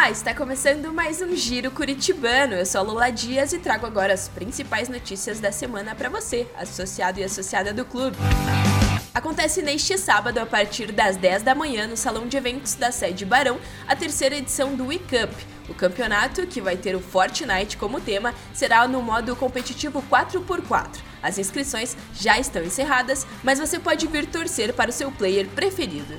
Olá, está começando mais um Giro Curitibano. Eu sou a Lula Dias e trago agora as principais notícias da semana para você, associado e associada do clube. Acontece neste sábado, a partir das 10 da manhã, no Salão de Eventos da sede Barão, a terceira edição do WeCup. O campeonato, que vai ter o Fortnite como tema, será no modo competitivo 4x4. As inscrições já estão encerradas, mas você pode vir torcer para o seu player preferido.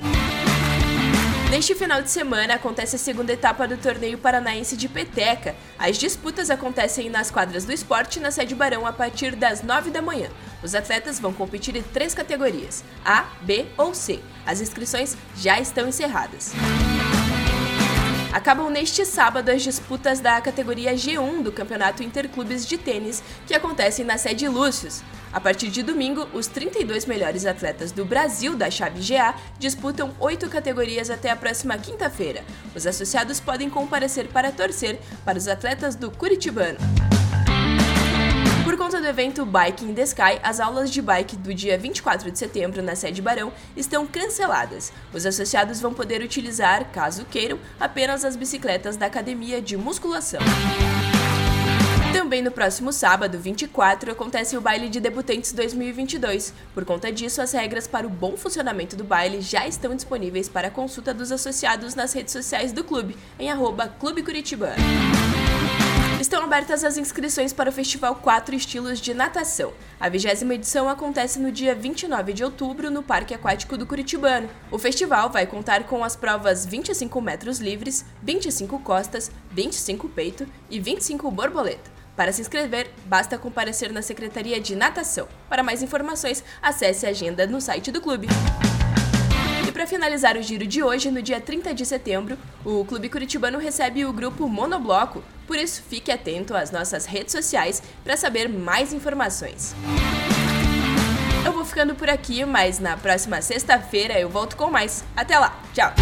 Neste final de semana acontece a segunda etapa do torneio paranaense de peteca. As disputas acontecem nas quadras do esporte na sede Barão a partir das 9 da manhã. Os atletas vão competir em três categorias: A, B ou C. As inscrições já estão encerradas. Acabam neste sábado as disputas da categoria G1 do Campeonato Interclubes de Tênis, que acontecem na sede Lúcius. A partir de domingo, os 32 melhores atletas do Brasil da chave GA disputam oito categorias até a próxima quinta-feira. Os associados podem comparecer para torcer para os atletas do Curitibano. Conta do evento Bike in the Sky, as aulas de bike do dia 24 de setembro na sede Barão estão canceladas. Os associados vão poder utilizar, caso queiram, apenas as bicicletas da academia de musculação. Também no próximo sábado, 24, acontece o baile de debutantes 2022. Por conta disso, as regras para o bom funcionamento do baile já estão disponíveis para consulta dos associados nas redes sociais do clube, em arroba Clube Curitibano. Estão abertas as inscrições para o Festival 4 Estilos de Natação. A vigésima edição acontece no dia 29 de outubro no Parque Aquático do Curitibano. O festival vai contar com as provas 25 metros livres, 25 costas, 25 peito e 25 borboleta. Para se inscrever, basta comparecer na Secretaria de Natação. Para mais informações, acesse a agenda no site do clube. E para finalizar o giro de hoje, no dia 30 de setembro, o Clube Curitibano recebe o grupo Monobloco, por isso fique atento às nossas redes sociais para saber mais informações. Eu vou ficando por aqui, mas na próxima sexta-feira eu volto com mais. Até lá, tchau!